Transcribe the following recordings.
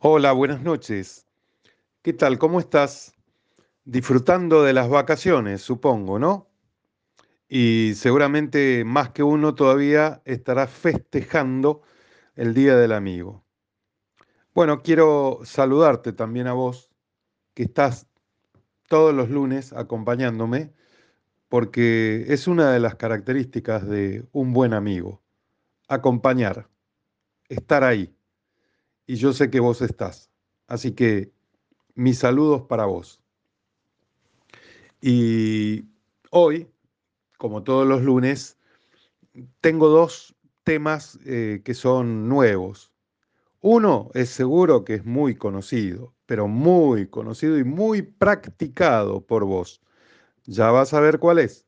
Hola, buenas noches. ¿Qué tal? ¿Cómo estás? Disfrutando de las vacaciones, supongo, ¿no? Y seguramente más que uno todavía estará festejando el Día del Amigo. Bueno, quiero saludarte también a vos, que estás todos los lunes acompañándome, porque es una de las características de un buen amigo, acompañar, estar ahí y yo sé que vos estás. Así que mis saludos para vos. Y hoy, como todos los lunes, tengo dos temas eh, que son nuevos. Uno es seguro que es muy conocido, pero muy conocido y muy practicado por vos. Ya vas a ver cuál es.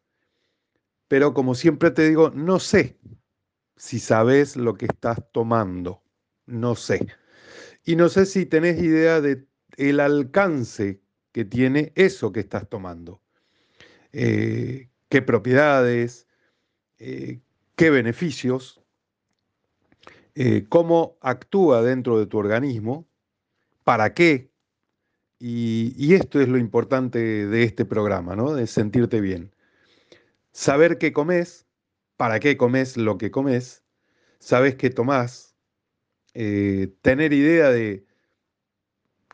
Pero como siempre te digo, no sé si sabes lo que estás tomando. No sé. Y no sé si tenés idea de el alcance que tiene eso que estás tomando. Eh, qué propiedades, eh, qué beneficios, eh, cómo actúa dentro de tu organismo, para qué. Y, esto es lo importante de este programa, ¿no? De sentirte bien. Saber qué comes, para qué comes lo que comes, sabes qué tomás, eh, tener idea de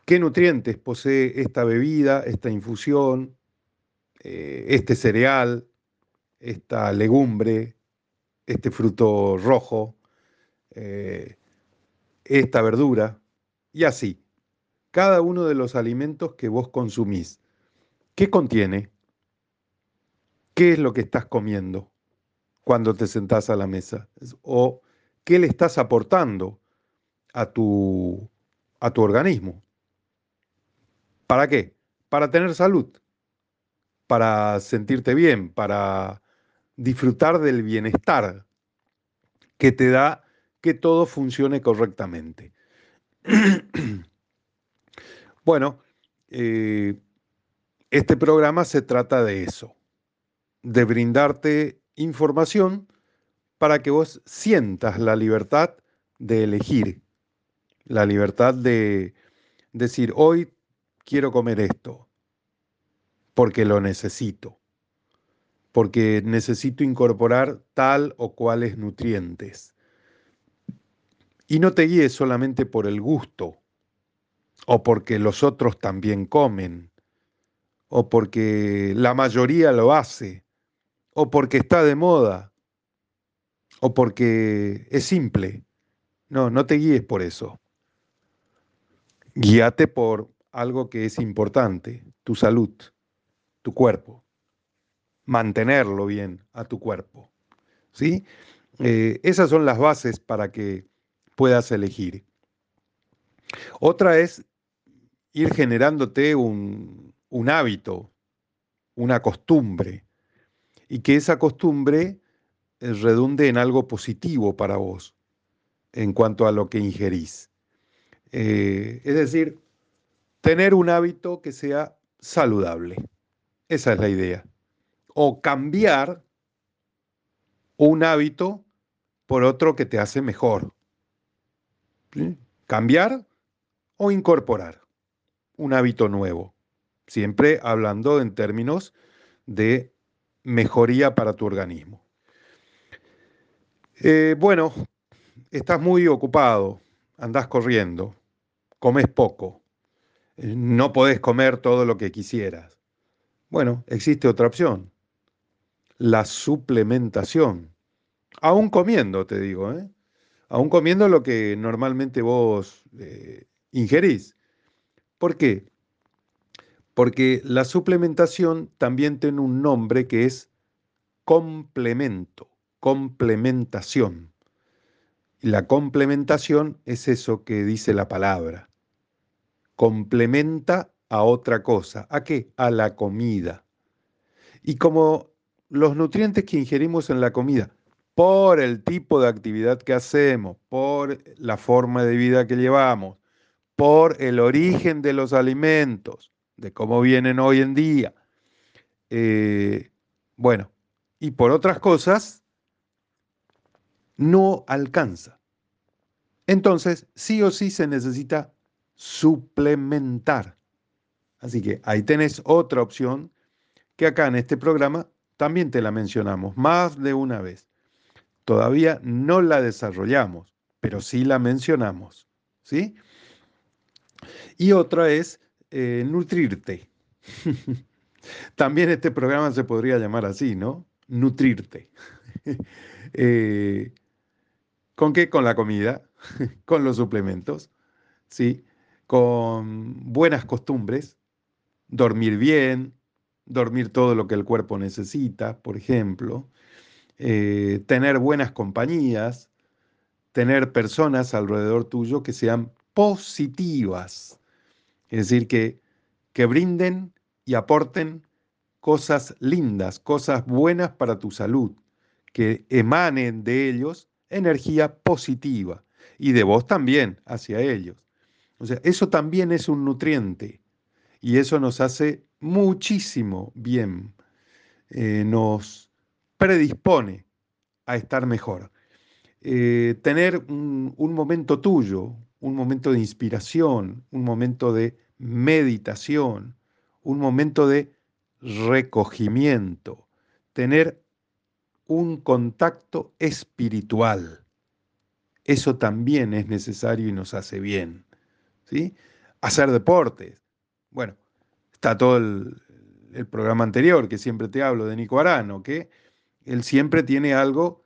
qué nutrientes posee esta bebida, esta infusión, eh, este cereal, esta legumbre, este fruto rojo, eh, esta verdura, y así. Cada uno de los alimentos que vos consumís, ¿qué contiene? ¿Qué es lo que estás comiendo cuando te sentás a la mesa? ¿O qué le estás aportando a tu, a tu organismo. ¿Para qué? Para tener salud, para sentirte bien, para disfrutar del bienestar que te da que todo funcione correctamente. bueno, eh, este programa se trata de eso, de brindarte información para que vos sientas la libertad de elegir la libertad de decir, hoy quiero comer esto, porque lo necesito, porque necesito incorporar tal o cuales nutrientes. Y no te guíes solamente por el gusto, o porque los otros también comen, o porque la mayoría lo hace, o porque está de moda, o porque es simple. No, no te guíes por eso. Guíate por algo que es importante, tu salud, tu cuerpo. Mantenerlo bien a tu cuerpo. ¿Sí? Eh, esas son las bases para que puedas elegir. Otra es ir generándote un, un hábito, una costumbre, y que esa costumbre eh, redunde en algo positivo para vos en cuanto a lo que ingerís. Eh, es decir, tener un hábito que sea saludable. Esa es la idea. O cambiar un hábito por otro que te hace mejor. Cambiar o incorporar un hábito nuevo. Siempre hablando en términos de mejoría para tu organismo. Eh, bueno, estás muy ocupado, andás corriendo, comes poco, eh, no podés comer todo lo que quisieras. Bueno, existe otra opción, la suplementación. Aún comiendo, te digo, ¿eh? aún comiendo lo que normalmente vos eh, ingerís. ¿Por qué? Porque la suplementación también tiene un nombre que es complemento, complementación. La complementación es eso que dice la palabra. Complementa a otra cosa. ¿A qué? A la comida. Y como los nutrientes que ingerimos en la comida, por el tipo de actividad que hacemos, por la forma de vida que llevamos, por el origen de los alimentos, de cómo vienen hoy en día, eh, bueno, y por otras cosas, no alcanza. Entonces, sí o sí se necesita suplementar. Así que ahí tenés otra opción que acá en este programa también te la mencionamos más de una vez. Todavía no la desarrollamos, pero sí la mencionamos. ¿sí? Y otra es eh, nutrirte. También este programa se podría llamar así, ¿no? Nutrirte. Eh, ¿Con qué? Con la comida, con los suplementos, ¿sí? Con buenas costumbres, dormir bien, dormir todo lo que el cuerpo necesita, por ejemplo, eh, tener buenas compañías, tener personas alrededor tuyo que sean positivas, es decir, que, que brinden y aporten cosas lindas, cosas buenas para tu salud, que emanen de ellos energía positiva y de vos también hacia ellos. O sea, eso también es un nutriente y eso nos hace muchísimo bien, eh, nos predispone a estar mejor. Eh, tener un, un momento tuyo, un momento de inspiración, un momento de meditación, un momento de recogimiento, tener un contacto espiritual. Eso también es necesario y nos hace bien. ¿Sí? Hacer deportes. Bueno, está todo el, el programa anterior que siempre te hablo de Nico Arano, que él siempre tiene algo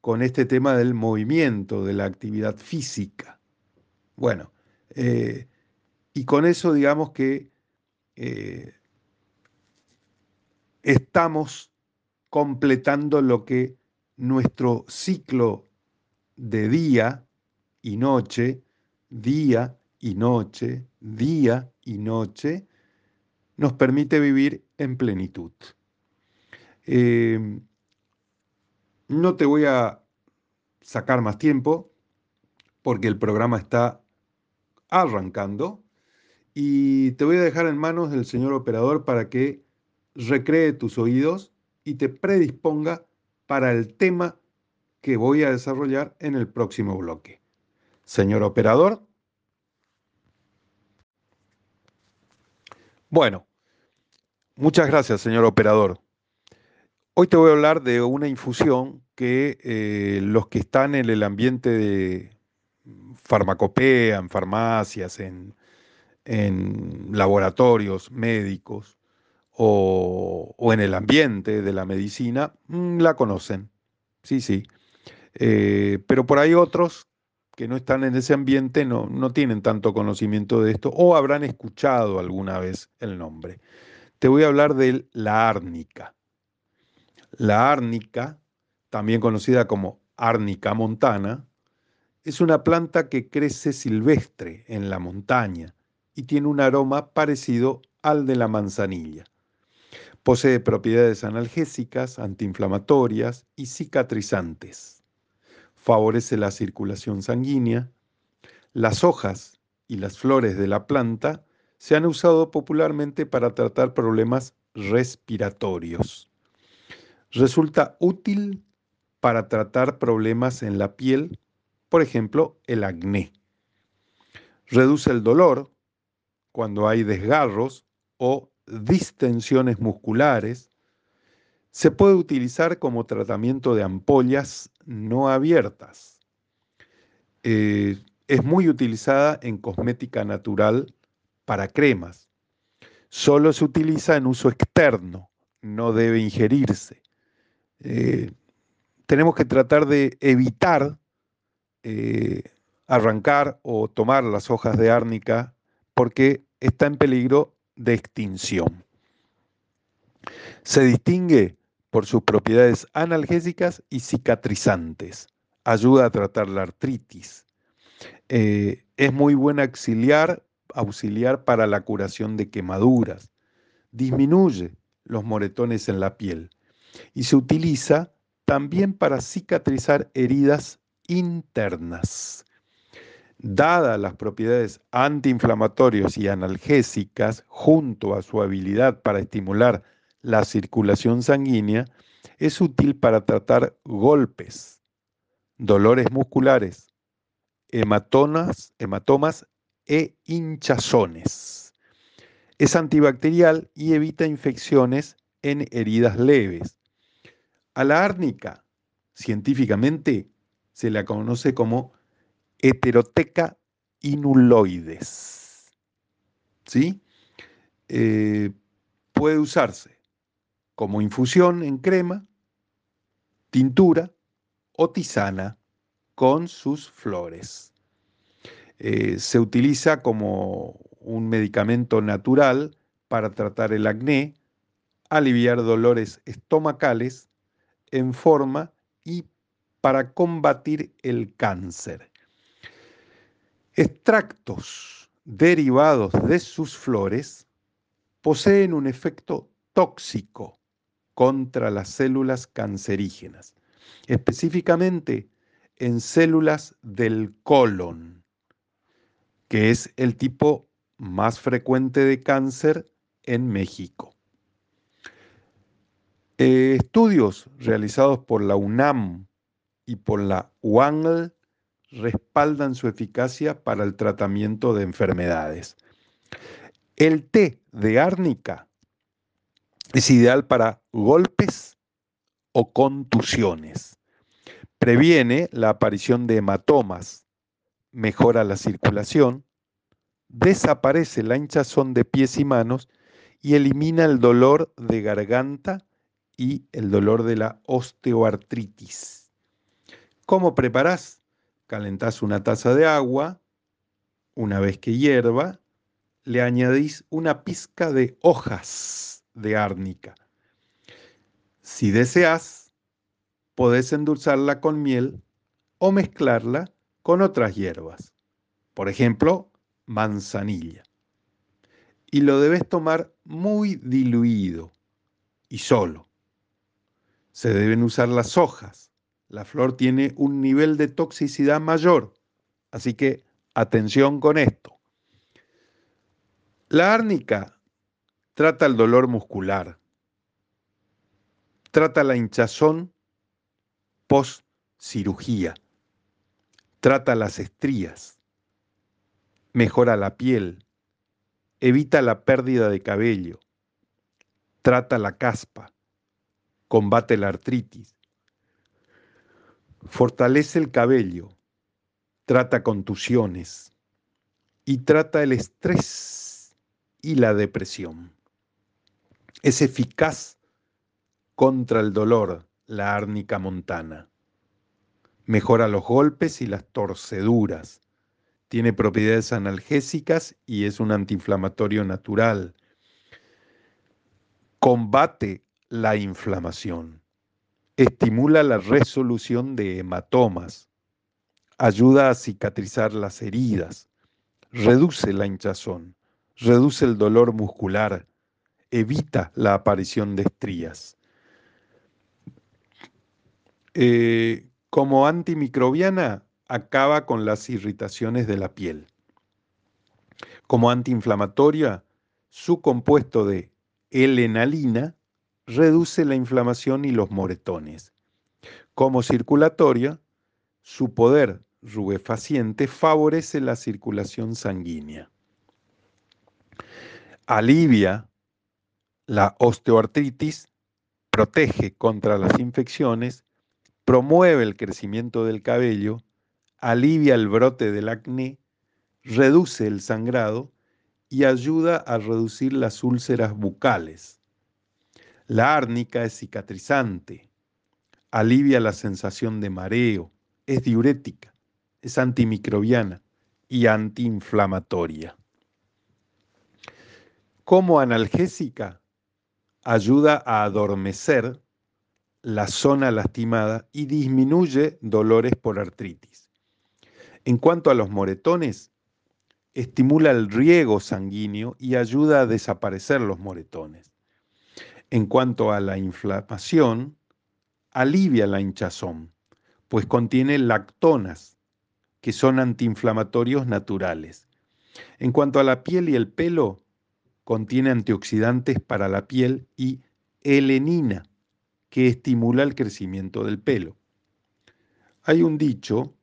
con este tema del movimiento, de la actividad física. Bueno, eh, y con eso digamos que eh, estamos completando lo que nuestro ciclo de día y noche, día y noche, día y noche, nos permite vivir en plenitud. Eh, no te voy a sacar más tiempo porque el programa está arrancando y te voy a dejar en manos del señor operador para que recree tus oídos y te predisponga para el tema que voy a desarrollar en el próximo bloque. Señor operador. Bueno, muchas gracias, señor operador. Hoy te voy a hablar de una infusión que eh, los que están en el ambiente de farmacopea, en farmacias, en, laboratorios médicos o, en el ambiente de la medicina, mm, la conocen. Sí, sí. Eh, pero por ahí otros que no están en ese ambiente no, no tienen tanto conocimiento de esto o habrán escuchado alguna vez el nombre. Te voy a hablar de la árnica. La árnica, también conocida como árnica montana, es una planta que crece silvestre en la montaña y tiene un aroma parecido al de la manzanilla. Posee propiedades analgésicas, antiinflamatorias y cicatrizantes. Favorece la circulación sanguínea. Las hojas y las flores de la planta se han usado popularmente para tratar problemas respiratorios. Resulta útil para tratar problemas en la piel, por ejemplo, el acné. Reduce el dolor cuando hay desgarros o distensiones musculares. Se puede utilizar como tratamiento de ampollas no abiertas. Eh, es muy utilizada en cosmética natural para cremas. Solo se utiliza en uso externo, no debe ingerirse. Eh, tenemos que tratar de evitar eh, arrancar o tomar las hojas de árnica porque está en peligro de extinción. Se distingue por sus propiedades analgésicas y cicatrizantes. Ayuda a tratar la artritis. Eh, es muy buen auxiliar, auxiliar para la curación de quemaduras. Disminuye los moretones en la piel y se utiliza también para cicatrizar heridas internas. Dadas las propiedades antiinflamatorias y analgésicas, junto a su habilidad para estimular la circulación sanguínea, es útil para tratar golpes, dolores musculares, hematomas, hematomas e hinchazones. Es antibacterial y evita infecciones en heridas leves. A la árnica, científicamente, se la conoce como heteroteca inuloides. ¿Sí? Eh, puede usarse como infusión en crema, tintura o tisana con sus flores. Eh, se utiliza como un medicamento natural para tratar el acné, aliviar dolores estomacales en forma y para combatir el cáncer. Extractos derivados de sus flores poseen un efecto tóxico contra las células cancerígenas, específicamente en células del colon, que es el tipo más frecuente de cáncer en México. Eh, estudios realizados por la UNAM y por la UANL respaldan su eficacia para el tratamiento de enfermedades. El té de árnica es ideal para golpes o contusiones. Previene la aparición de hematomas, mejora la circulación, desaparece la hinchazón de pies y manos y elimina el dolor de garganta y el dolor de la osteoartritis. ¿Cómo preparás? Calentás una taza de agua, una vez que hierva, le añadís una pizca de hojas de árnica. Si deseas, podés endulzarla con miel o mezclarla con otras hierbas, por ejemplo, manzanilla. Y lo debes tomar muy diluido y solo se deben usar las hojas. La flor tiene un nivel de toxicidad mayor, así que atención con esto. La árnica trata el dolor muscular, trata la hinchazón post cirugía, trata las estrías, mejora la piel, evita la pérdida de cabello, trata la caspa, combate la artritis, fortalece el cabello, trata contusiones. Y trata el estrés y la depresión. Es eficaz contra el dolor la árnica montana. Mejora los golpes y las torceduras. Tiene propiedades analgésicas y es un antiinflamatorio natural. Combate la inflamación, estimula la resolución de hematomas, ayuda a cicatrizar las heridas, reduce la hinchazón, reduce el dolor muscular, evita la aparición de estrías. Eh, como antimicrobiana, acaba con las irritaciones de la piel. Como antiinflamatoria, su compuesto de L-enalina reduce la inflamación y los moretones. Como circulatoria, su poder rubefaciente favorece la circulación sanguínea. Alivia la osteoartritis, protege contra las infecciones, promueve el crecimiento del cabello, alivia el brote del acné, reduce el sangrado y ayuda a reducir las úlceras bucales. La árnica es cicatrizante, alivia la sensación de mareo, es diurética, es antimicrobiana y antiinflamatoria. Como analgésica, ayuda a adormecer la zona lastimada y disminuye dolores por artritis. En cuanto a los moretones, estimula el riego sanguíneo y ayuda a desaparecer los moretones. En cuanto a la inflamación, alivia la hinchazón, pues contiene lactonas, que son antiinflamatorios naturales. En cuanto a la piel y el pelo, contiene antioxidantes para la piel y helenina, que estimula el crecimiento del pelo. Hay un dicho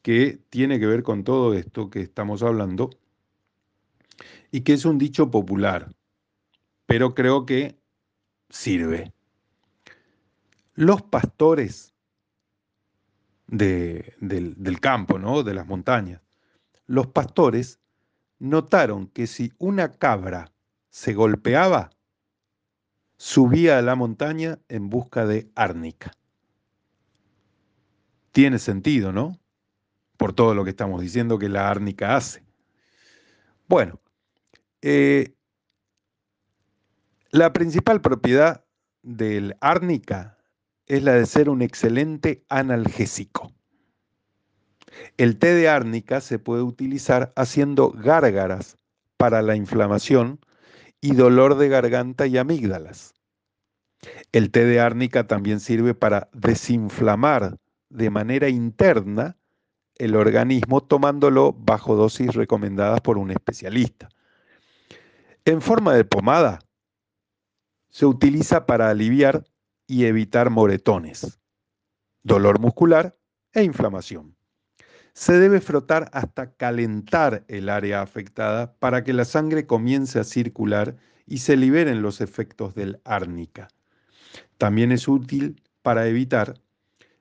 que tiene que ver con todo esto que estamos hablando y que es un dicho popular, pero creo que sirve. Los pastores del, del campo, ¿no? de las montañas, los pastores notaron que si una cabra se golpeaba, subía a la montaña en busca de árnica. Tiene sentido, ¿no? Por todo lo que estamos diciendo que la árnica hace. Bueno, eh, la principal propiedad del árnica es la de ser un excelente analgésico. El té de árnica se puede utilizar haciendo gárgaras para la inflamación y dolor de garganta y amígdalas. El té de árnica también sirve para desinflamar de manera interna el organismo tomándolo bajo dosis recomendadas por un especialista. En forma de pomada, se utiliza para aliviar y evitar moretones, dolor muscular e inflamación. Se debe frotar hasta calentar el área afectada para que la sangre comience a circular y se liberen los efectos del árnica. También es útil para evitar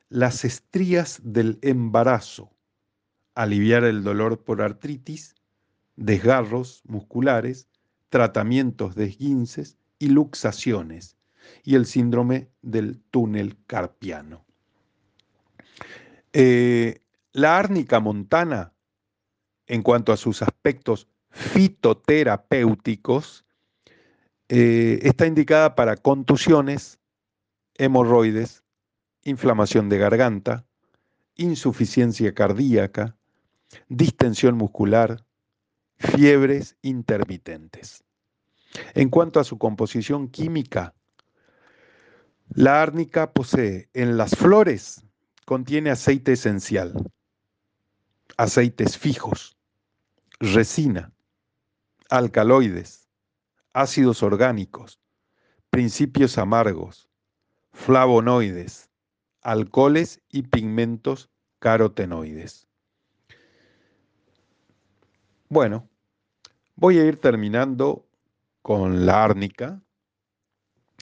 las estrías del embarazo, aliviar el dolor por artritis, desgarros musculares, tratamientos de esguinces y luxaciones, y el síndrome del túnel carpiano. Eh, la árnica montana, en cuanto a sus aspectos fitoterapéuticos, eh, está indicada para contusiones, hemorroides, inflamación de garganta, insuficiencia cardíaca, distensión muscular, fiebres intermitentes. En cuanto a su composición química, la árnica posee en las flores, contiene aceite esencial, aceites fijos, resina, alcaloides, ácidos orgánicos, principios amargos, flavonoides, alcoholes y pigmentos carotenoides. Bueno, voy a ir terminando con la árnica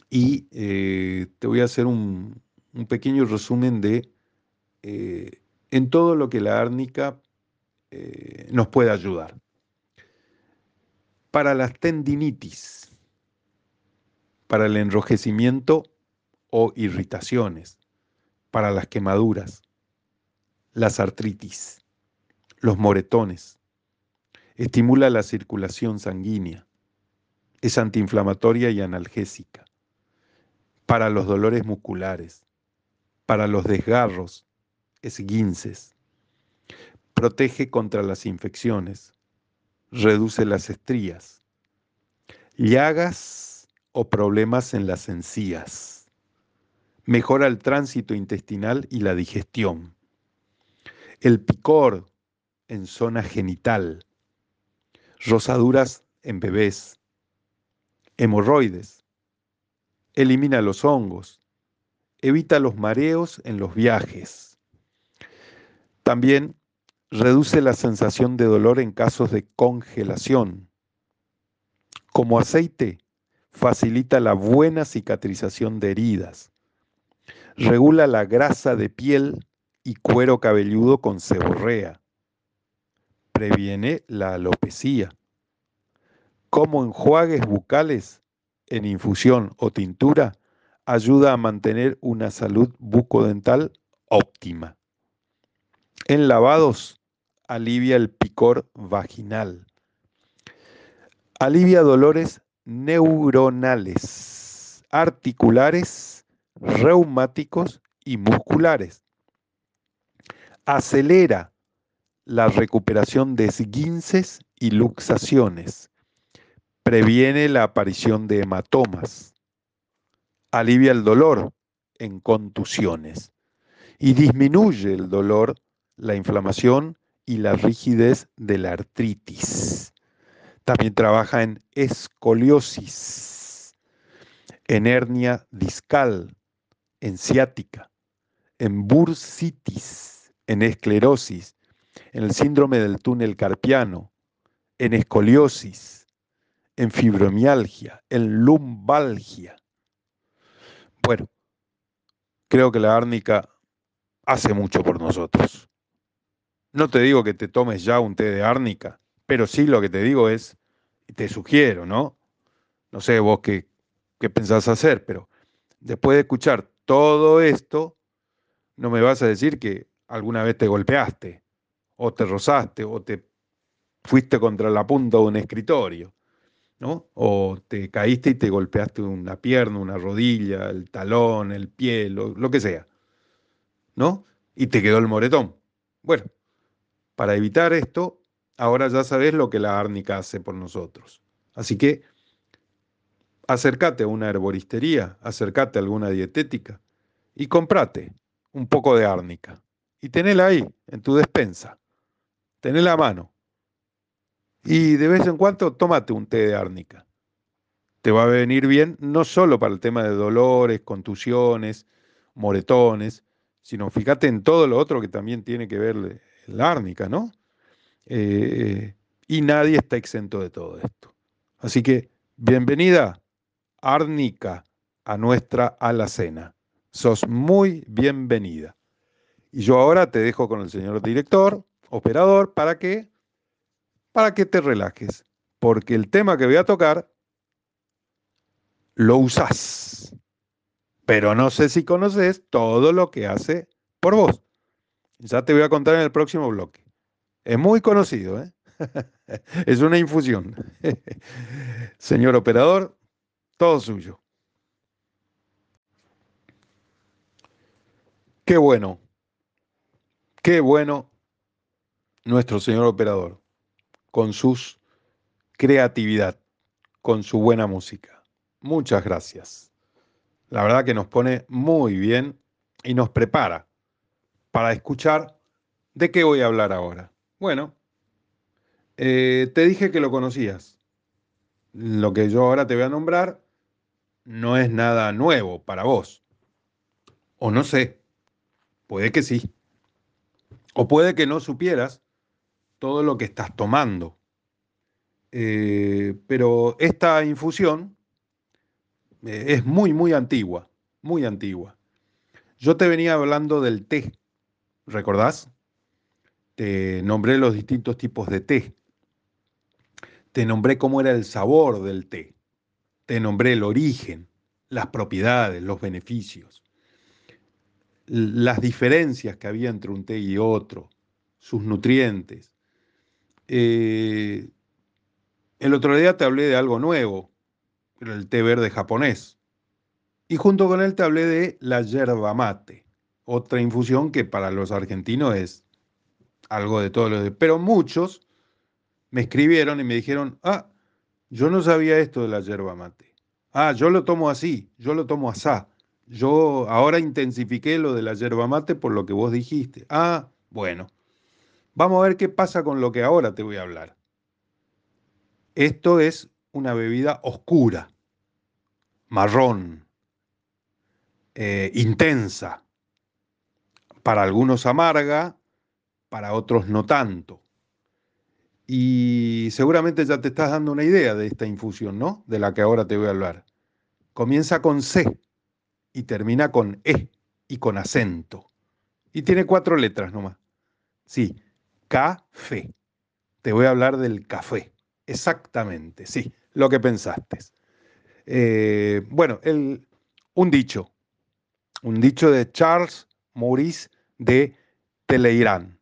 y eh, te voy a hacer un, pequeño resumen de eh, en todo lo que la árnica eh, nos puede ayudar. Para las tendinitis, para el enrojecimiento o irritaciones, para las quemaduras, las artritis, los moretones, estimula la circulación sanguínea, es antiinflamatoria y analgésica, para los dolores musculares, para los desgarros, esguinces, protege contra las infecciones, reduce las estrías, llagas o problemas en las encías, mejora el tránsito intestinal y la digestión, el picor en zona genital, rosaduras en bebés, hemorroides, elimina los hongos, evita los mareos en los viajes. También reduce la sensación de dolor en casos de congelación. Como aceite, facilita la buena cicatrización de heridas. Regula la grasa de piel y cuero cabelludo con seborrea. Previene la alopecia como enjuagues bucales en infusión o tintura ayuda a mantener una salud bucodental óptima. En lavados alivia el picor vaginal. Alivia dolores neuronales, articulares, reumáticos y musculares. Acelera la recuperación de esguinces y luxaciones previene la aparición de hematomas, alivia el dolor en contusiones y disminuye el dolor, la inflamación y la rigidez de la artritis. También trabaja en escoliosis, en hernia discal, en ciática, en bursitis, en esclerosis, en el síndrome del túnel carpiano, en escoliosis, en fibromialgia, en lumbalgia. Bueno, creo que la árnica hace mucho por nosotros. No te digo que te tomes ya un té de árnica, pero sí lo que te digo es, te sugiero, ¿no? No sé vos qué, qué pensás hacer, pero después de escuchar todo esto, no me vas a decir que alguna vez te golpeaste, o te rozaste, o te fuiste contra la punta de un escritorio, ¿no? O te caíste y te golpeaste una pierna, una rodilla, el talón, el pie, lo, lo que sea, ¿no? Y te quedó el moretón. Bueno, para evitar esto, ahora ya sabes lo que la árnica hace por nosotros. Así que acércate a una herboristería, acércate a alguna dietética y comprate un poco de árnica y tenela ahí, en tu despensa. Tenela a mano. Y de vez en cuando tómate un té de árnica. Te va a venir bien no solo para el tema de dolores, contusiones, moretones, sino fíjate en todo lo otro que también tiene que ver la árnica, ¿no? Eh, y nadie está exento de todo esto. Así que bienvenida, árnica, a nuestra alacena. Sos muy bienvenida. Y yo ahora te dejo con el señor director, operador, para que, para que te relajes, porque el tema que voy a tocar lo usás, pero no sé si conoces todo lo que hace por vos. Ya te voy a contar en el próximo bloque. Es muy conocido, ¿eh? es una infusión. Señor operador, todo suyo. Qué bueno, qué bueno nuestro señor operador, con su creatividad, con su buena música. Muchas gracias. La verdad que nos pone muy bien y nos prepara para escuchar de qué voy a hablar ahora. Bueno, eh, te dije que lo conocías. Lo que yo ahora te voy a nombrar no es nada nuevo para vos. O no sé, Puede que sí. O puede que no supieras todo lo que estás tomando. Eh, pero esta infusión eh, es muy, muy antigua, muy antigua. Yo te venía hablando del té, ¿recordás? Te nombré los distintos tipos de té. Te nombré cómo era el sabor del té. Te nombré el origen, las propiedades, los beneficios las diferencias que había entre un té y otro, sus nutrientes. Eh, el otro día te hablé de algo nuevo, el té verde japonés. Y junto con él te hablé de la yerba mate, otra infusión que para los argentinos es algo de todo lo de... Pero muchos me escribieron y me dijeron, ah, yo no sabía esto de la yerba mate. Ah, yo lo tomo así, yo lo tomo asá. Yo ahora intensifiqué lo de la yerba mate por lo que vos dijiste. Ah, bueno. Vamos a ver qué pasa con lo que ahora te voy a hablar. Esto es una bebida oscura, marrón, eh, intensa. Para algunos amarga, para otros no tanto. Y seguramente ya te estás dando una idea de esta infusión, ¿no? De la que ahora te voy a hablar. Comienza con C y termina con E y con acento. Y tiene cuatro letras nomás. Sí, café. Te voy a hablar del café. Exactamente, sí, lo que pensaste. Eh, bueno, el, un dicho, un dicho de Charles Maurice de Teleirán.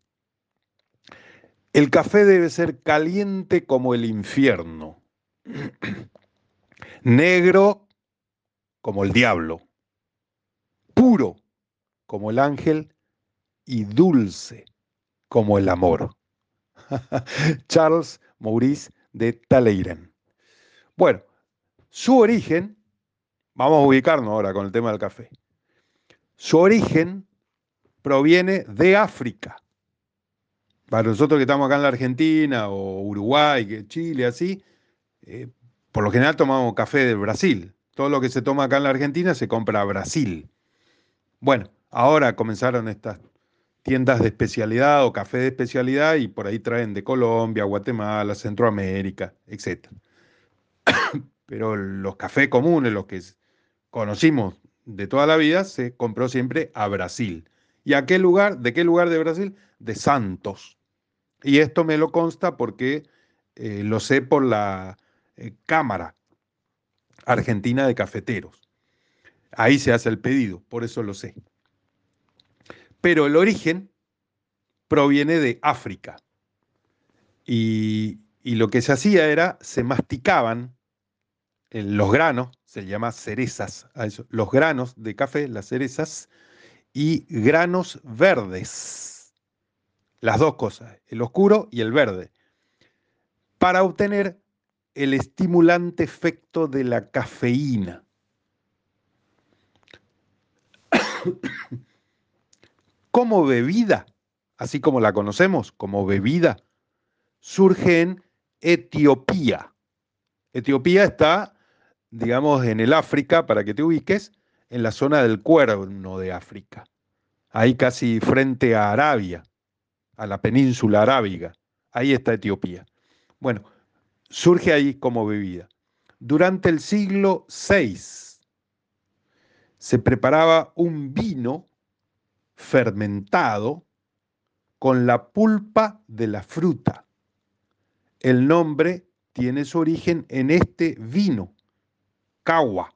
El café debe ser caliente como el infierno, negro como el diablo, puro como el ángel y dulce como el amor. Charles Maurice de Taleiren. Bueno, su origen, vamos a ubicarnos ahora con el tema del café. Su origen proviene de África. Para nosotros que estamos acá en la Argentina o Uruguay, Chile, así, eh, por lo general tomamos café de Brasil. Todo lo que se toma acá en la Argentina se compra a Brasil. Bueno, ahora comenzaron estas tiendas de especialidad o café de especialidad y por ahí traen de Colombia, Guatemala, Centroamérica, etc. Pero los cafés comunes, los que conocimos de toda la vida, se compró siempre a Brasil. ¿Y a qué lugar? ¿De qué lugar de Brasil? De Santos. Y esto me lo consta porque eh, lo sé por la eh, Cámara Argentina de Cafeteros. Ahí se hace el pedido, por eso lo sé. Pero el origen proviene de África. Y, lo que se hacía era, se masticaban los granos, se llama cerezas, los granos de café, las cerezas, y granos verdes. Las dos cosas, el oscuro y el verde, para obtener el estimulante efecto de la cafeína. como bebida, así como la conocemos, como bebida, surge en Etiopía. Etiopía está, digamos, en el África, para que te ubiques, en la zona del cuerno de África, ahí casi frente a Arabia, a la península arábiga. Ahí está Etiopía. Bueno, surge ahí como bebida. Durante el siglo VI se preparaba un vino fermentado con la pulpa de la fruta. El nombre tiene su origen en este vino, kawa,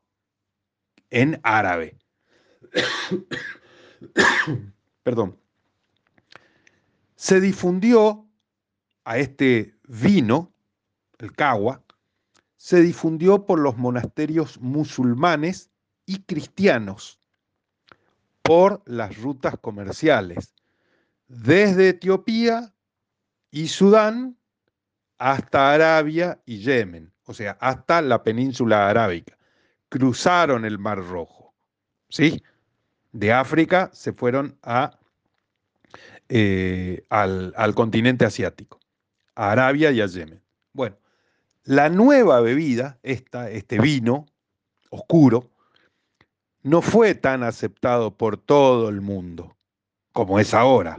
en árabe. Perdón. Se difundió a este vino el Kawa, se difundió por los monasterios musulmanes y cristianos, por las rutas comerciales, desde Etiopía y Sudán hasta Arabia y Yemen, o sea, hasta la península arábica. Cruzaron el Mar Rojo, ¿sí? De África se fueron eh, al, continente asiático, a Arabia y a Yemen. Bueno, la nueva bebida, este vino oscuro, no fue tan aceptado por todo el mundo como es ahora.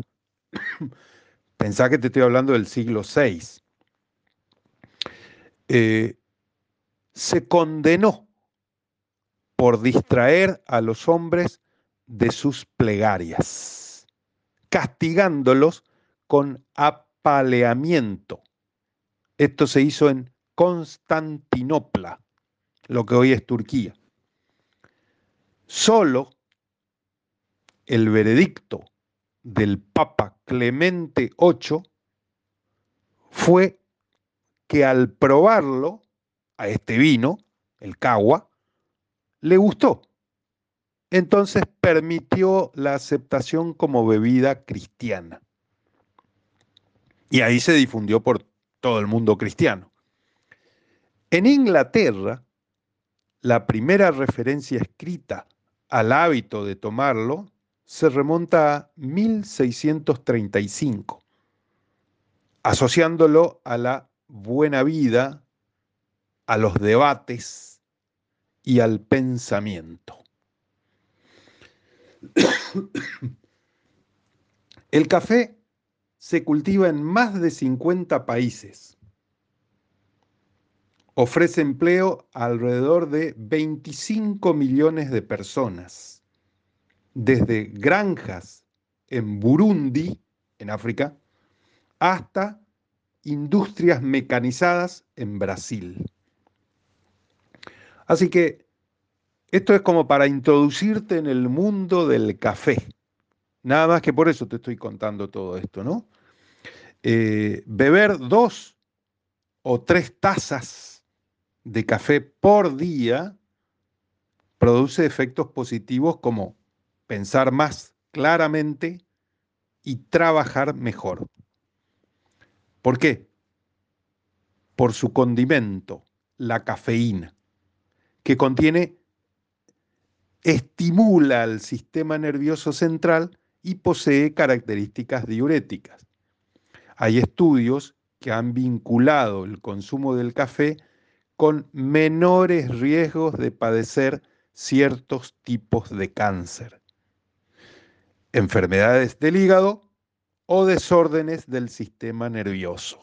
Pensá que te estoy hablando del siglo VI. Eh, se condenó por distraer a los hombres de sus plegarias, castigándolos con apaleamiento esto se hizo en Constantinopla, lo que hoy es Turquía. Solo el veredicto del Papa Clemente VIII fue que al probarlo, a este vino, el cagua, le gustó. Entonces permitió la aceptación como bebida cristiana. Y ahí se difundió por todo el mundo cristiano. En Inglaterra, la primera referencia escrita al hábito de tomarlo se remonta a 1635, asociándolo a la buena vida, a los debates y al pensamiento. El café se cultiva en más de 50 países. Ofrece empleo a alrededor de 25 millones de personas, desde granjas en Burundi, en África, hasta industrias mecanizadas en Brasil. Así que esto es como para introducirte en el mundo del café. Nada más que por eso te estoy contando todo esto, ¿no? Eh, beber dos o tres tazas de café por día produce efectos positivos como pensar más claramente y trabajar mejor. ¿Por qué? Por su condimento, la cafeína, que contiene, estimula al sistema nervioso central y posee características diuréticas. Hay estudios que han vinculado el consumo del café con menores riesgos de padecer ciertos tipos de cáncer. enfermedades del hígado o desórdenes del sistema nervioso.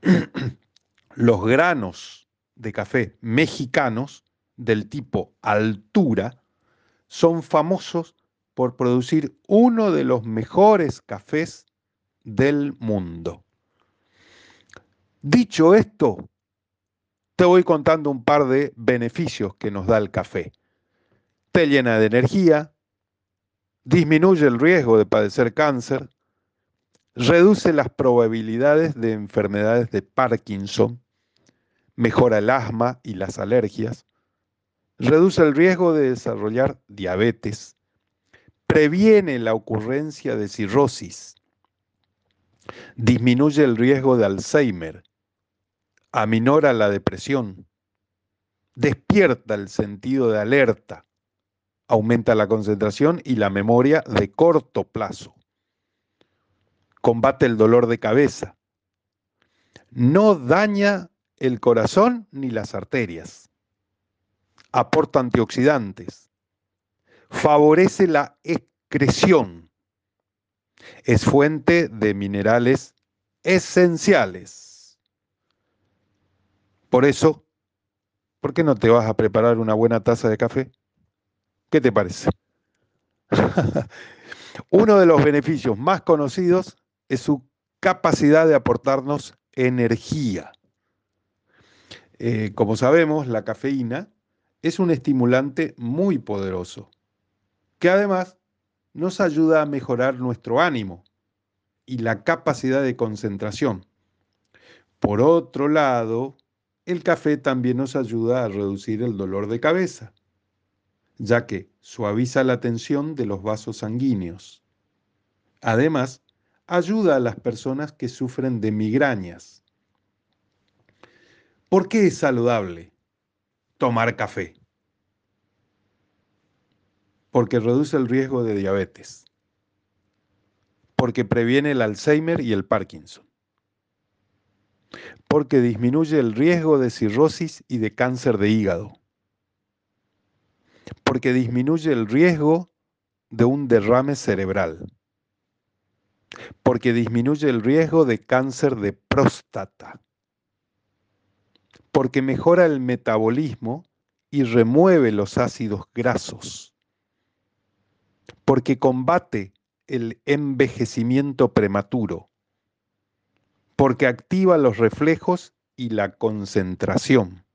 Los granos de café mexicanos del tipo altura son famosos por producir uno de los mejores cafés del mundo. Dicho esto, te voy contando un par de beneficios que nos da el café. Te llena de energía, disminuye el riesgo de padecer cáncer, reduce las probabilidades de enfermedades de Parkinson, mejora el asma y las alergias, reduce el riesgo de desarrollar diabetes, previene la ocurrencia de cirrosis, disminuye el riesgo de Alzheimer, aminora la depresión, despierta el sentido de alerta, aumenta la concentración y la memoria de corto plazo, combate el dolor de cabeza, no daña el corazón ni las arterias, aporta antioxidantes, favorece la excreción, es fuente de minerales esenciales. Por eso, ¿por qué no te vas a preparar una buena taza de café? ¿Qué te parece? Uno de los beneficios más conocidos es su capacidad de aportarnos energía. Eh, como sabemos, la cafeína es un estimulante muy poderoso, que además nos ayuda a mejorar nuestro ánimo y la capacidad de concentración. Por otro lado, el café también nos ayuda a reducir el dolor de cabeza, ya que suaviza la tensión de los vasos sanguíneos. Además, ayuda a las personas que sufren de migrañas. ¿Por qué es saludable tomar café? Porque reduce el riesgo de diabetes, porque previene el Alzheimer y el Parkinson, porque disminuye el riesgo de cirrosis y de cáncer de hígado, porque disminuye el riesgo de un derrame cerebral, porque disminuye el riesgo de cáncer de próstata, porque mejora el metabolismo y remueve los ácidos grasos, porque combate el envejecimiento prematuro, porque activa los reflejos y la concentración,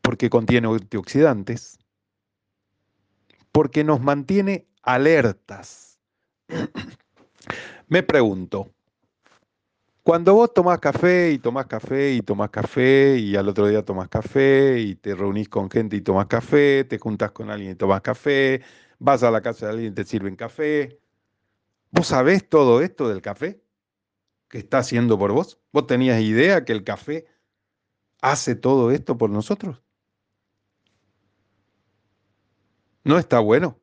porque contiene antioxidantes, porque nos mantiene alertas. Me pregunto, cuando vos tomás café y tomás café y tomás café y al otro día tomás café y te reunís con gente y tomás café, te juntás con alguien y tomás café, vas a la casa de alguien y te sirven café, ¿vos sabés todo esto del café que está haciendo por vos? ¿Vos tenías idea que el café hace todo esto por nosotros? ¿No está bueno?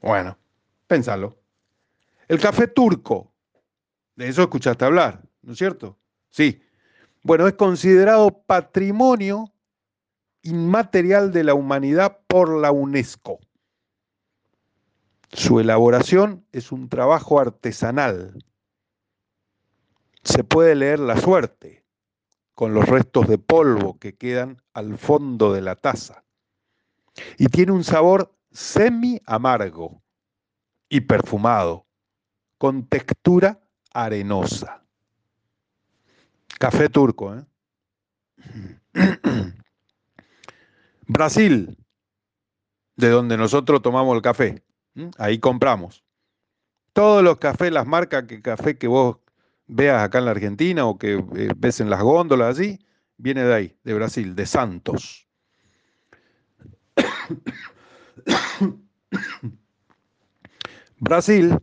Bueno, pensalo. El café turco, de eso escuchaste hablar, ¿no es cierto? Sí. Bueno, es considerado patrimonio inmaterial de la humanidad por la UNESCO. Su elaboración es un trabajo artesanal. Se puede leer la suerte con los restos de polvo que quedan al fondo de la taza y tiene un sabor semi amargo y perfumado, con textura arenosa. Café turco. ¿eh? Brasil, de donde nosotros tomamos el café. Ahí compramos. Todos los cafés, las marcas de café que vos veas acá en la Argentina o que eh, ves en las góndolas así, viene de ahí, de Brasil, de Santos. Brasil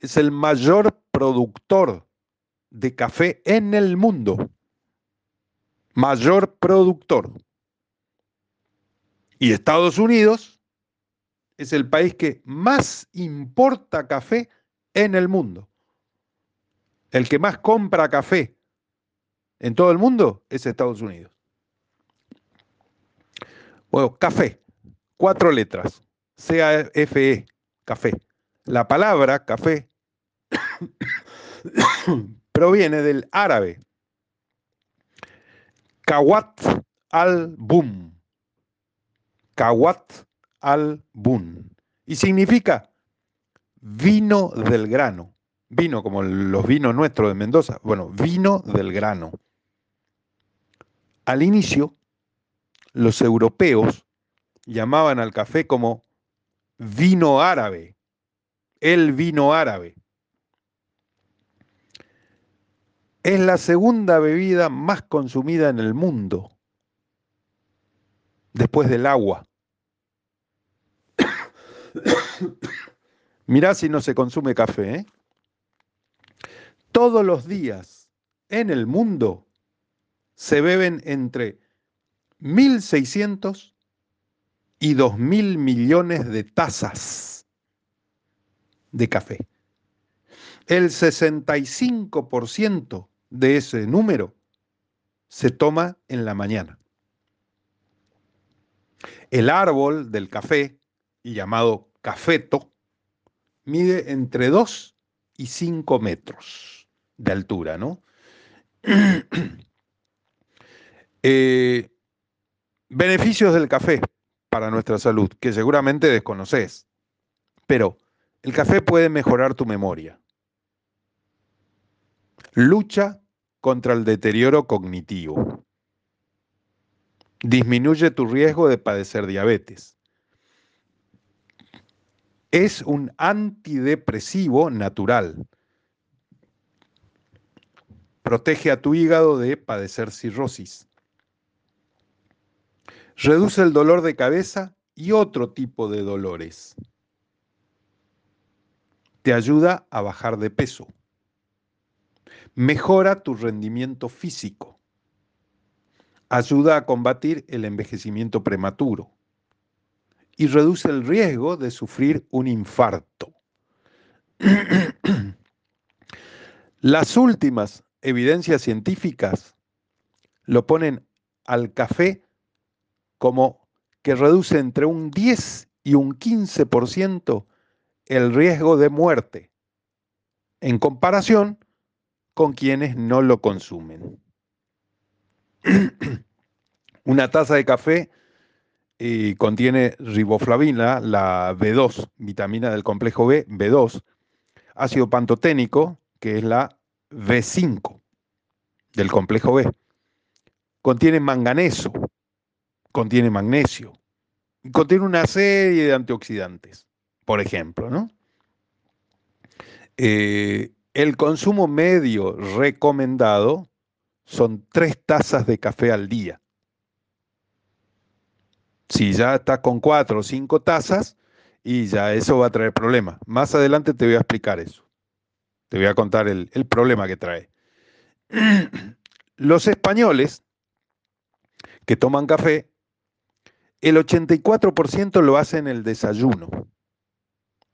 es el mayor productor de café en el mundo. Mayor productor. Y Estados Unidos es el país que más importa café en el mundo. El que más compra café en todo el mundo es Estados Unidos. Bueno, café cuatro letras, C-A-F-E, café. La palabra café proviene del árabe Kawat al-Bum. Kawat al-Bun. Y significa vino del grano. Vino como los vinos nuestros de Mendoza. Bueno, vino del grano. Al inicio, los europeos llamaban al café como vino árabe, el vino árabe. Es la segunda bebida más consumida en el mundo, después del agua. Mirá si no se consume café. ¿eh? Todos los días en el mundo se beben entre 1.600 y 2.000 millones de tazas de café. El 65% de ese número se toma en la mañana. El árbol del café, llamado cafeto, mide entre 2 y 5 metros de altura, ¿no? Eh, beneficios del café para nuestra salud, que seguramente desconoces. Pero el café puede mejorar tu memoria. Lucha contra el deterioro cognitivo. Disminuye tu riesgo de padecer diabetes. Es un antidepresivo natural. Protege a tu hígado de padecer cirrosis reduce el dolor de cabeza y otro tipo de dolores. Te ayuda a bajar de peso. Mejora tu rendimiento físico. Ayuda a combatir el envejecimiento prematuro. Y reduce el riesgo de sufrir un infarto. Las últimas evidencias científicas lo ponen al café como que reduce entre un 10 y un 15% el riesgo de muerte en comparación con quienes no lo consumen. Una taza de café contiene riboflavina, la B2, vitamina del complejo B, B2, ácido pantoténico, que es la B5 del complejo B. Contiene manganeso, contiene magnesio, contiene una serie de antioxidantes, por ejemplo, ¿no? Eh, el consumo medio recomendado son tres tazas de café al día. Si ya estás con cuatro o cinco tazas, y ya eso va a traer problemas. Más adelante te voy a explicar eso. Te voy a contar el, problema que trae. Los españoles que toman café el 84% lo hace en el desayuno,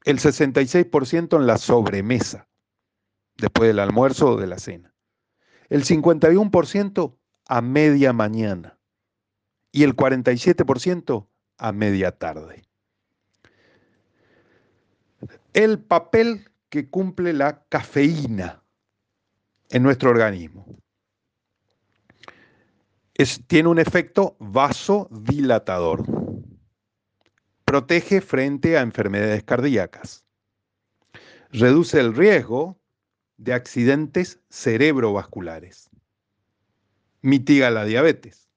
el 66% en la sobremesa, después del almuerzo o de la cena, el 51% a media mañana y el 47% a media tarde. El papel que cumple la cafeína en nuestro organismo tiene un efecto vasodilatador. Protege frente a enfermedades cardíacas. Reduce el riesgo de accidentes cerebrovasculares. Mitiga la diabetes.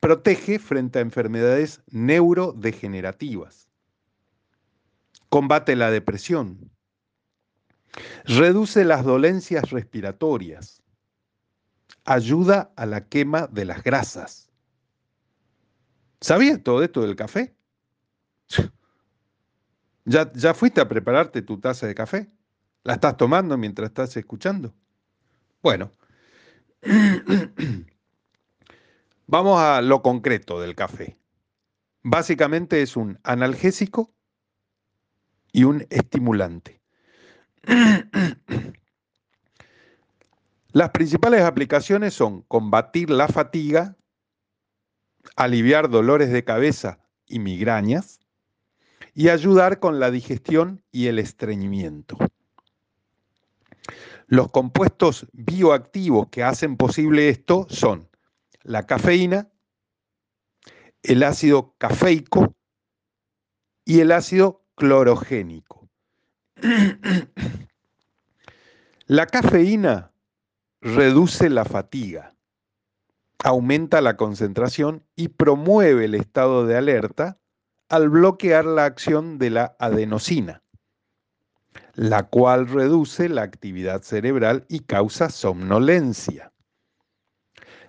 Protege frente a enfermedades neurodegenerativas. Combate la depresión. Reduce las dolencias respiratorias ayuda a la quema de las grasas. ¿Sabías todo esto del café? ¿Ya, ¿Ya fuiste a prepararte tu taza de café? ¿La estás tomando mientras estás escuchando? Bueno, vamos a lo concreto del café. Básicamente es un analgésico y un estimulante. Las principales aplicaciones son combatir la fatiga, aliviar dolores de cabeza y migrañas, y ayudar con la digestión y el estreñimiento. Los compuestos bioactivos que hacen posible esto son la cafeína, el ácido cafeico y el ácido clorogénico. La cafeína reduce la fatiga, aumenta la concentración y promueve el estado de alerta al bloquear la acción de la adenosina, la cual reduce la actividad cerebral y causa somnolencia.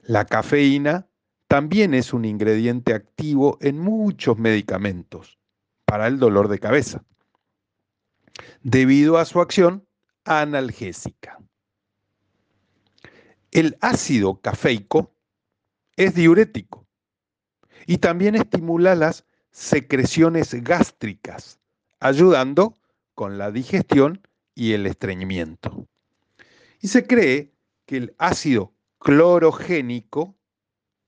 La cafeína también es un ingrediente activo en muchos medicamentos para el dolor de cabeza, debido a su acción analgésica. El ácido cafeico es diurético y también estimula las secreciones gástricas, ayudando con la digestión y el estreñimiento. Y se cree que el ácido clorogénico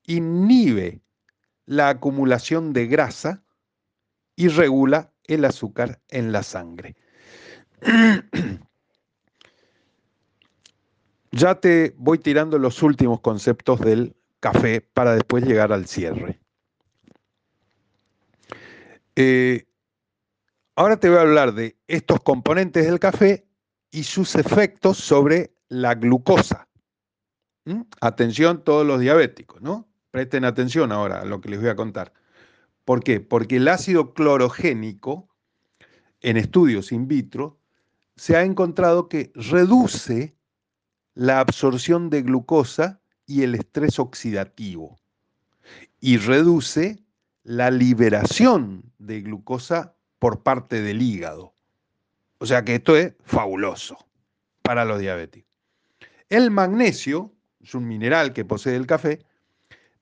inhibe la acumulación de grasa y regula el azúcar en la sangre. ya te voy tirando los últimos conceptos del café para después llegar al cierre. Eh, ahora te voy a hablar de estos componentes del café y sus efectos sobre la glucosa. ¿Mm? Atención todos los diabéticos, ¿no? Presten atención ahora a lo que les voy a contar. ¿Por qué? Porque el ácido clorogénico, en estudios in vitro, se ha encontrado que reduce la absorción de glucosa y el estrés oxidativo y reduce la liberación de glucosa por parte del hígado. O sea que esto es fabuloso para los diabéticos. El magnesio, es un mineral que posee el café,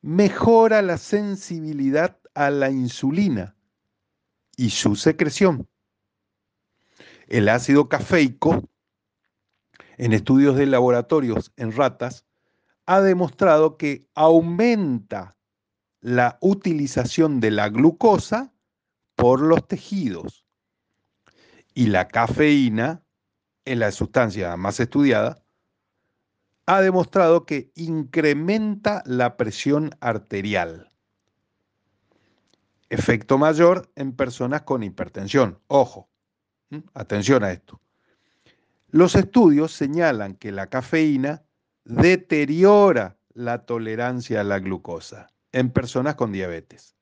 mejora la sensibilidad a la insulina y su secreción. El ácido cafeico, en estudios de laboratorios en ratas, ha demostrado que aumenta la utilización de la glucosa por los tejidos. Y la cafeína, en la sustancia más estudiada, ha demostrado que incrementa la presión arterial. Efecto mayor en personas con hipertensión. Ojo, atención a esto. Los estudios señalan que la cafeína deteriora la tolerancia a la glucosa en personas con diabetes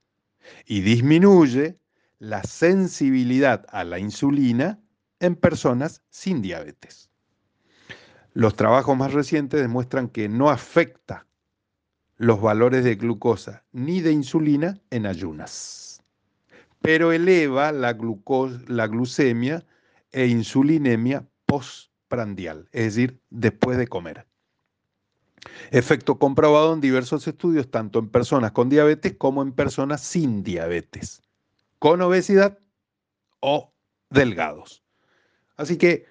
y disminuye la sensibilidad a la insulina en personas sin diabetes. Los trabajos más recientes demuestran que no afecta los valores de glucosa ni de insulina en ayunas, pero eleva la, la glucemia e insulinemia postprandial, es decir, después de comer. Efecto comprobado en diversos estudios, tanto en personas con diabetes como en personas sin diabetes, con obesidad o delgados. Así que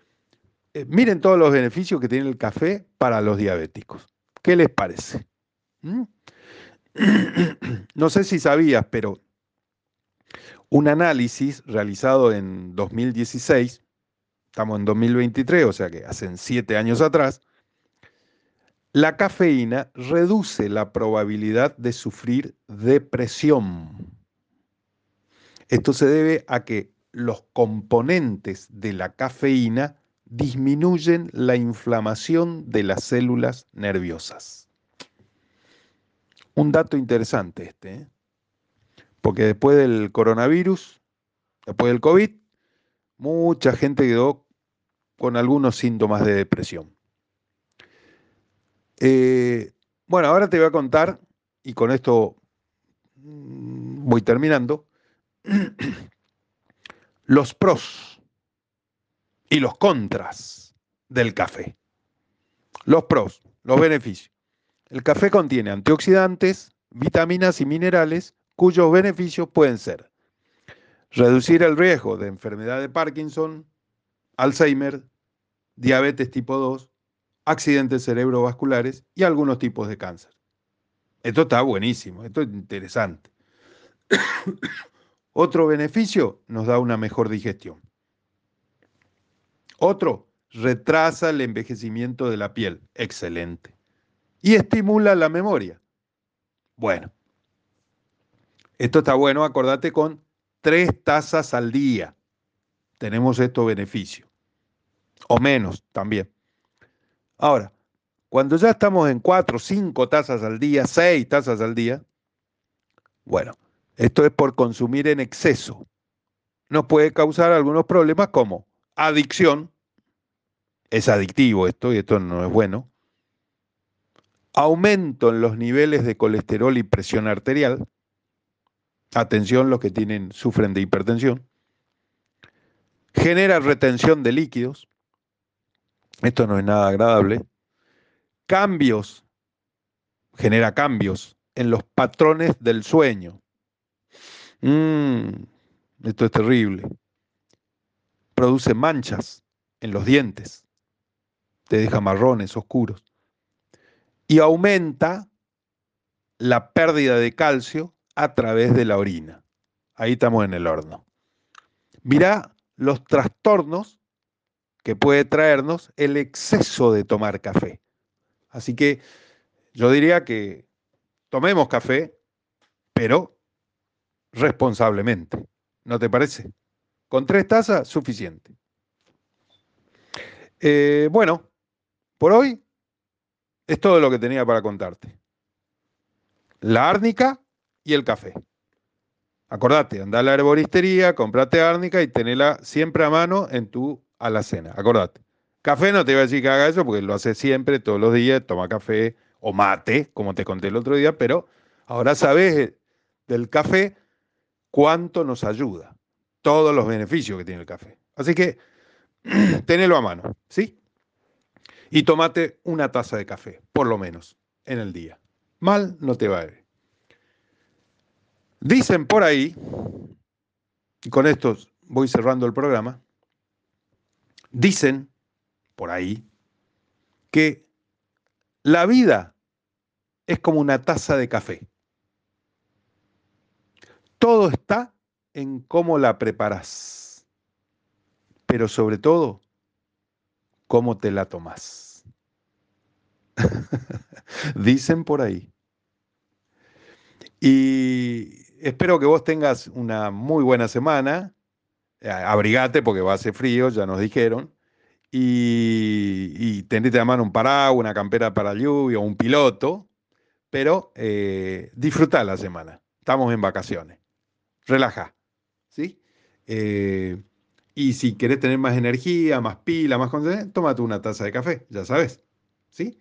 eh, miren todos los beneficios que tiene el café para los diabéticos. ¿Qué les parece? ¿Mm? No sé si sabías, pero un análisis realizado en 2016, estamos en 2023, o sea que hacen siete años atrás, la cafeína reduce la probabilidad de sufrir depresión. Esto se debe a que los componentes de la cafeína disminuyen la inflamación de las células nerviosas. Un dato interesante este, ¿eh? porque después del coronavirus, después del COVID, mucha gente quedó con algunos síntomas de depresión. Eh, bueno, ahora te voy a contar, y con esto mm, voy terminando, los pros y los contras del café. Los pros, los beneficios. El café contiene antioxidantes, vitaminas y minerales cuyos beneficios pueden ser reducir el riesgo de enfermedad de Parkinson, Alzheimer, diabetes tipo 2, accidentes cerebrovasculares y algunos tipos de cáncer. Esto está buenísimo, esto es interesante. Otro beneficio nos da una mejor digestión. Otro, retrasa el envejecimiento de la piel. Excelente. Y estimula la memoria. Bueno, esto está bueno, acordate con tres tazas al día. Tenemos estos beneficios. O menos también. Ahora, cuando ya estamos en cuatro, cinco tazas al día, seis tazas al día, bueno, esto es por consumir en exceso. Nos puede causar algunos problemas como adicción, es adictivo esto y esto no es bueno, aumento en los niveles de colesterol y presión arterial, atención los que tienen, sufren de hipertensión, genera retención de líquidos, esto no es nada agradable, cambios, genera cambios en los patrones del sueño. Mm, esto es terrible. Produce manchas en los dientes, te deja marrones, oscuros. Y aumenta la pérdida de calcio a través de la orina. Ahí estamos en el horno. Mirá los trastornos que puede traernos el exceso de tomar café. Así que yo diría que tomemos café, pero responsablemente. ¿No te parece? Con tres tazas, suficiente. Eh, bueno, por hoy es todo lo que tenía para contarte. La árnica y el café. Acordate, anda a la herboristería, comprate árnica y tenela siempre a mano en tu alacena. Acordate. Café no te voy a decir que haga eso porque lo hace siempre, todos los días, toma café o mate, como te conté el otro día, pero ahora sabes del café cuánto nos ayuda, todos los beneficios que tiene el café. Así que tenelo a mano, ¿sí? Y tomate una taza de café, por lo menos, en el día. Mal no te va a ir. Dicen por ahí, y con esto voy cerrando el programa, dicen por ahí que la vida es como una taza de café. Todo está en cómo la preparas, pero sobre todo, cómo te la tomas. Dicen por ahí. Y espero que vos tengas una muy buena semana. Eh, abrigate porque va a hacer frío, ya nos dijeron. Y, y tenete a mano un paraguas, una campera para lluvia, un piloto. Pero eh, disfruta la semana. Estamos en vacaciones. Relaja. ¿Sí? Eh, y si querés tener más energía, más pila, más concentración, tómate una taza de café, ya sabes. ¿Sí?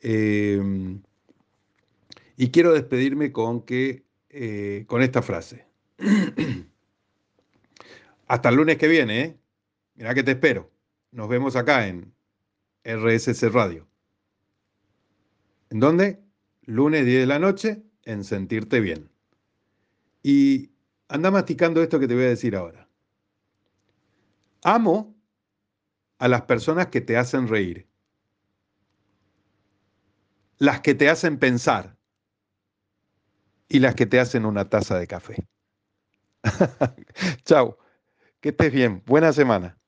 Eh, y quiero despedirme con que eh, con esta frase. Hasta el lunes que viene, ¿eh? Mirá que te espero. Nos vemos acá en RSC Radio. ¿En dónde? Lunes 10 de la noche, en Sentirte Bien. Y anda masticando esto que te voy a decir ahora. Amo a las personas que te hacen reír. Las que te hacen pensar y las que te hacen una taza de café. Chao, que estés bien, buena semana.